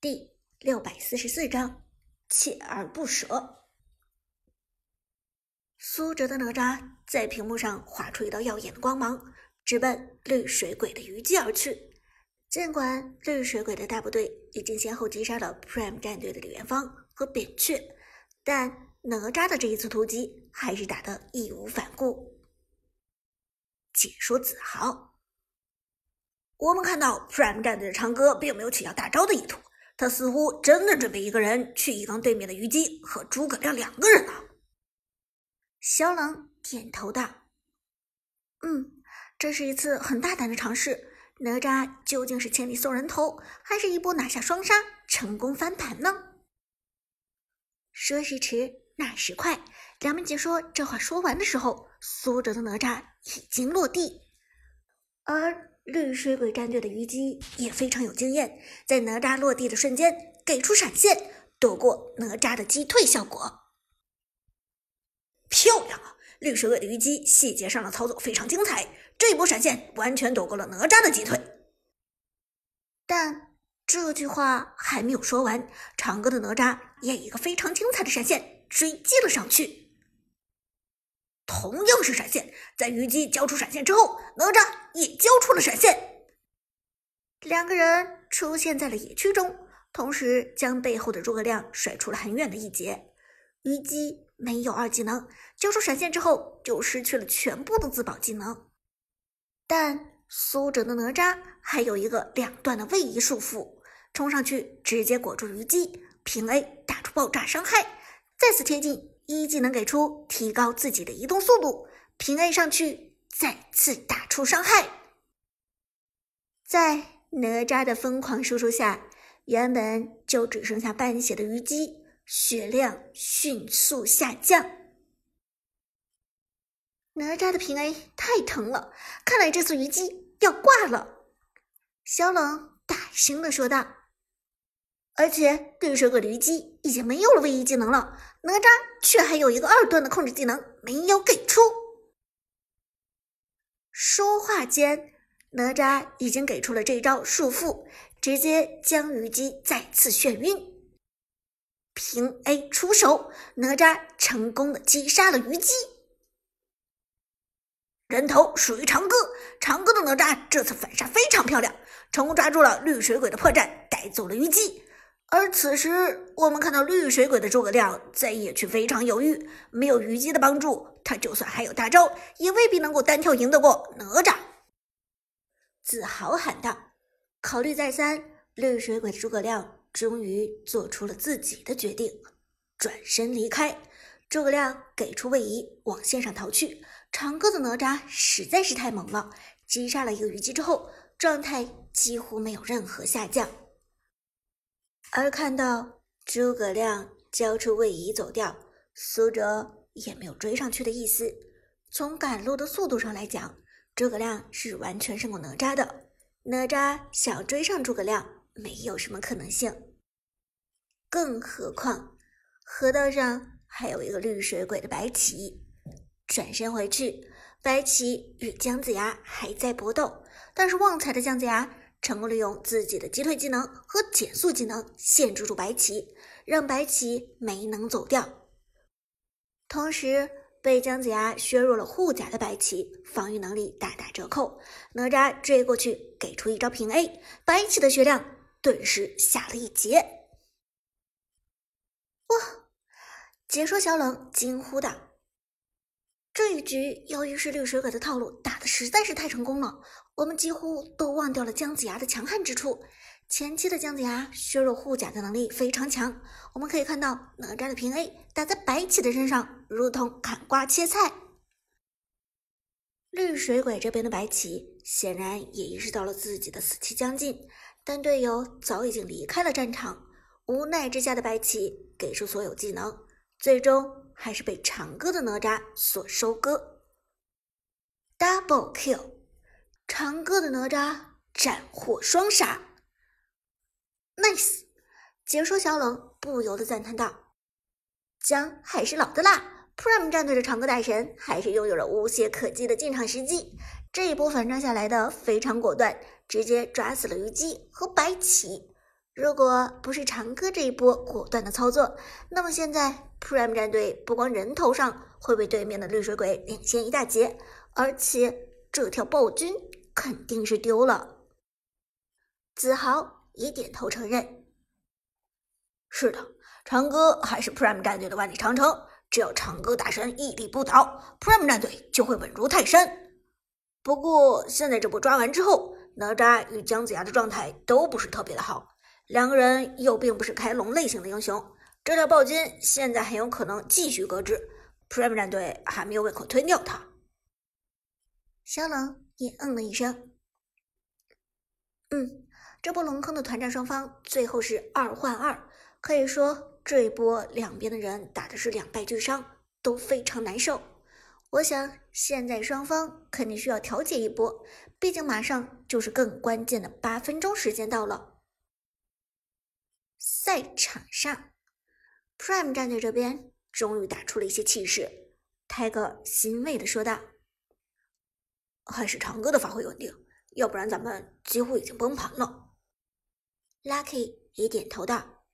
第六百四十四章，锲而不舍。苏哲的哪吒在屏幕上划出一道耀眼的光芒，直奔绿水鬼的虞姬而去。尽管绿水鬼的大部队已经先后击杀了 Prime 战队的李元芳和扁鹊，但哪吒的这一次突击还是打得义无反顾。解说子豪，我们看到 Prime 战队的长歌并没有起要大招的意图，他似乎真的准备一个人去一刚对面的虞姬和诸葛亮两个人呢。萧冷点头道：“嗯，这是一次很大胆的尝试。哪吒究竟是千里送人头，还是一波拿下双杀，成功翻盘呢？”说时迟，那时快，两名解说这话说完的时候，苏哲的哪吒已经落地，而绿水鬼战队的虞姬也非常有经验，在哪吒落地的瞬间给出闪现，躲过哪吒的击退效果。漂亮啊！绿水鬼的虞姬细节上的操作非常精彩，这一波闪现完全躲过了哪吒的击退。但这句话还没有说完，长歌的哪吒也一个非常精彩的闪现追击了上去。同样是闪现，在虞姬交出闪现之后，哪吒也交出了闪现。两个人出现在了野区中，同时将背后的诸葛亮甩出了很远的一截。虞姬。没有二技能，交出闪现之后就失去了全部的自保技能。但苏哲的哪吒还有一个两段的位移束缚，冲上去直接裹住虞姬，平 A 打出爆炸伤害，再次贴近一技能给出提高自己的移动速度，平 A 上去再次打出伤害。在哪吒的疯狂输出下，原本就只剩下半血的虞姬。血量迅速下降，哪吒的平 A 太疼了，看来这次虞姬要挂了。小冷大声的说道。而且绿水鬼的虞姬已经没有了位移技能了，哪吒却还有一个二段的控制技能没有给出。说话间，哪吒已经给出了这招束缚，直接将虞姬再次眩晕。平 A 出手，哪吒成功的击杀了虞姬。人头属于长歌，长歌的哪吒这次反杀非常漂亮，成功抓住了绿水鬼的破绽，带走了虞姬。而此时，我们看到绿水鬼的诸葛亮在野区非常犹豫，没有虞姬的帮助，他就算还有大招，也未必能够单挑赢得过哪吒。子豪喊道：“考虑再三，绿水鬼的诸葛亮。”终于做出了自己的决定，转身离开。诸葛亮给出位移，往线上逃去。长歌的哪吒实在是太猛了，击杀了一个虞姬之后，状态几乎没有任何下降。而看到诸葛亮交出位移走掉，苏哲也没有追上去的意思。从赶路的速度上来讲，诸葛亮是完全胜过哪吒的。哪吒想追上诸葛亮。没有什么可能性，更何况河道上还有一个绿水鬼的白起。转身回去，白起与姜子牙还在搏斗，但是旺财的姜子牙成功利用自己的击退技能和减速技能限制住白起，让白起没能走掉。同时，被姜子牙削弱了护甲的白起防御能力大打折扣。哪吒追过去，给出一招平 A，白起的血量。顿时下了一截，哇！解说小冷惊呼道：“这一局由于是绿水鬼的套路打的实在是太成功了，我们几乎都忘掉了姜子牙的强悍之处。前期的姜子牙削弱护甲的能力非常强，我们可以看到哪吒的平 A 打在白起的身上，如同砍瓜切菜。绿水鬼这边的白起显然也意识到了自己的死期将近。”但队友早已经离开了战场，无奈之下的白起给出所有技能，最终还是被长歌的哪吒所收割。Double kill，长歌的哪吒斩获双杀，Nice！解说小冷不由得赞叹道：“姜还是老的辣，Prime 战队的长歌大神还是拥有了无懈可击的进场时机，这一波反杀下来的非常果断。”直接抓死了虞姬和白起，如果不是长歌这一波果断的操作，那么现在 Prime 战队不光人头上会被对面的绿水鬼领先一大截，而且这条暴君肯定是丢了。子豪也点头承认：“是的，长歌还是 Prime 战队的万里长城。只要长歌大神屹立不倒，Prime 战队就会稳如泰山。不过现在这波抓完之后，哪吒与姜子牙的状态都不是特别的好。”两个人又并不是开龙类型的英雄，这条暴君现在很有可能继续搁置，Prime 战队还没有胃口推掉他。小冷也嗯了一声，嗯，这波龙坑的团战双方最后是二换二，可以说这一波两边的人打的是两败俱伤，都非常难受。我想现在双方肯定需要调节一波，毕竟马上就是更关键的八分钟时间到了。赛场上，Prime 战队这边终于打出了一些气势。泰哥欣慰的说道：“还是长歌的发挥稳定，要不然咱们几乎已经崩盘了。”Lucky 也点头道：“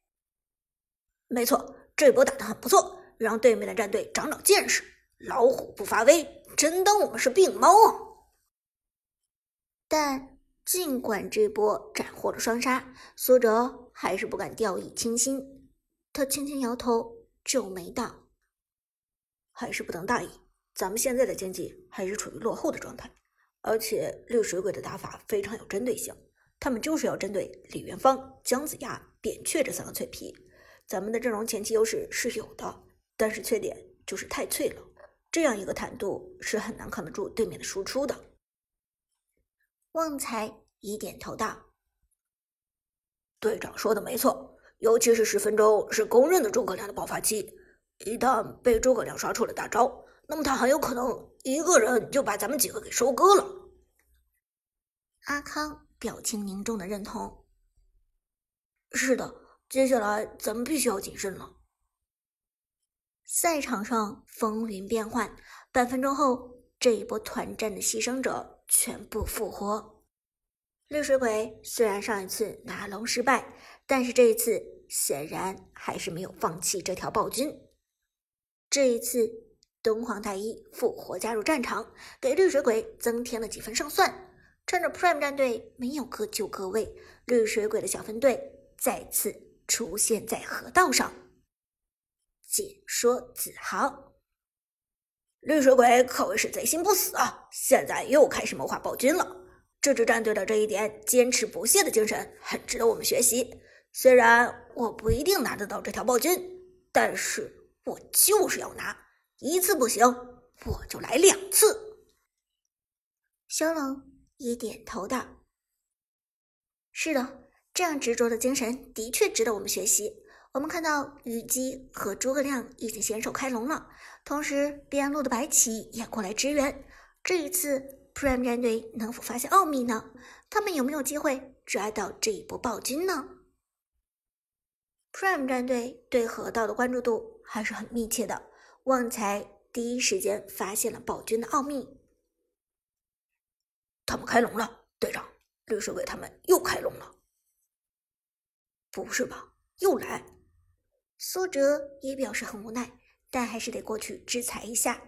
没错，这波打的很不错，让对面的战队长长见识。老虎不发威，真当我们是病猫啊！”但。尽管这波斩获了双杀，苏哲还是不敢掉以轻心。他轻轻摇头，皱眉道：“还是不能大意。咱们现在的经济还是处于落后的状态，而且绿水鬼的打法非常有针对性，他们就是要针对李元芳、姜子牙、扁鹊这三个脆皮。咱们的阵容前期优势是有的，但是缺点就是太脆了，这样一个坦度是很难扛得住对面的输出的。”旺财已点头道：“队长说的没错，尤其是十分钟是公认的诸葛亮的爆发期。一旦被诸葛亮刷出了大招，那么他很有可能一个人就把咱们几个给收割了。”阿康表情凝重的认同：“是的，接下来咱们必须要谨慎了。”赛场上风云变幻，半分钟后，这一波团战的牺牲者。全部复活。绿水鬼虽然上一次拿龙失败，但是这一次显然还是没有放弃这条暴君。这一次，东皇太一复活加入战场，给绿水鬼增添了几分胜算。趁着 Prime 战队没有各就各位，绿水鬼的小分队再次出现在河道上。解说子豪。绿水鬼可谓是贼心不死啊！现在又开始谋划暴君了。这支战队的这一点坚持不懈的精神很值得我们学习。虽然我不一定拿得到这条暴君，但是我就是要拿一次不行，我就来两次。小冷也点头道：“是的，这样执着的精神的确值得我们学习。”我们看到虞姬和诸葛亮已经先手开龙了，同时边路的白起也过来支援。这一次 Prime 战队能否发现奥秘呢？他们有没有机会抓到这一波暴君呢？Prime 战队对河道的关注度还是很密切的，旺财第一时间发现了暴君的奥秘。他们开龙了，队长，绿水鬼他们又开龙了。不是吧？又来？苏哲也表示很无奈，但还是得过去制裁一下。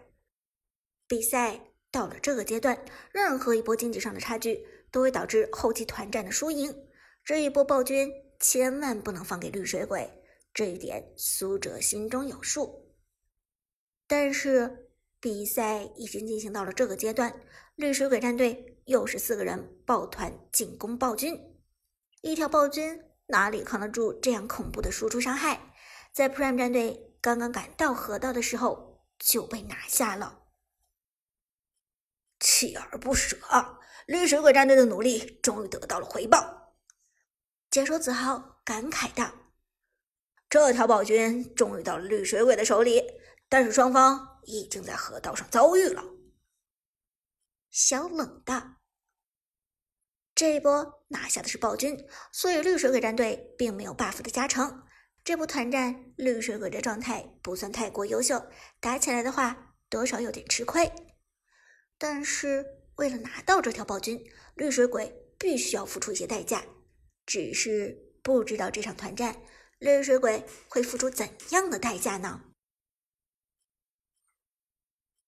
比赛到了这个阶段，任何一波经济上的差距都会导致后期团战的输赢。这一波暴君千万不能放给绿水鬼，这一点苏哲心中有数。但是比赛已经进行到了这个阶段，绿水鬼战队又是四个人抱团进攻暴君，一条暴君哪里扛得住这样恐怖的输出伤害？在 Prime 战队刚刚赶到河道的时候就被拿下了，锲而不舍，绿水鬼战队的努力终于得到了回报。解说子豪感慨道：“这条暴君终于到了绿水鬼的手里，但是双方已经在河道上遭遇了。”小冷道：“这一波拿下的是暴君，所以绿水鬼战队并没有 buff 的加成。”这波团战，绿水鬼的状态不算太过优秀，打起来的话多少有点吃亏。但是为了拿到这条暴君，绿水鬼必须要付出一些代价。只是不知道这场团战绿水鬼会付出怎样的代价呢？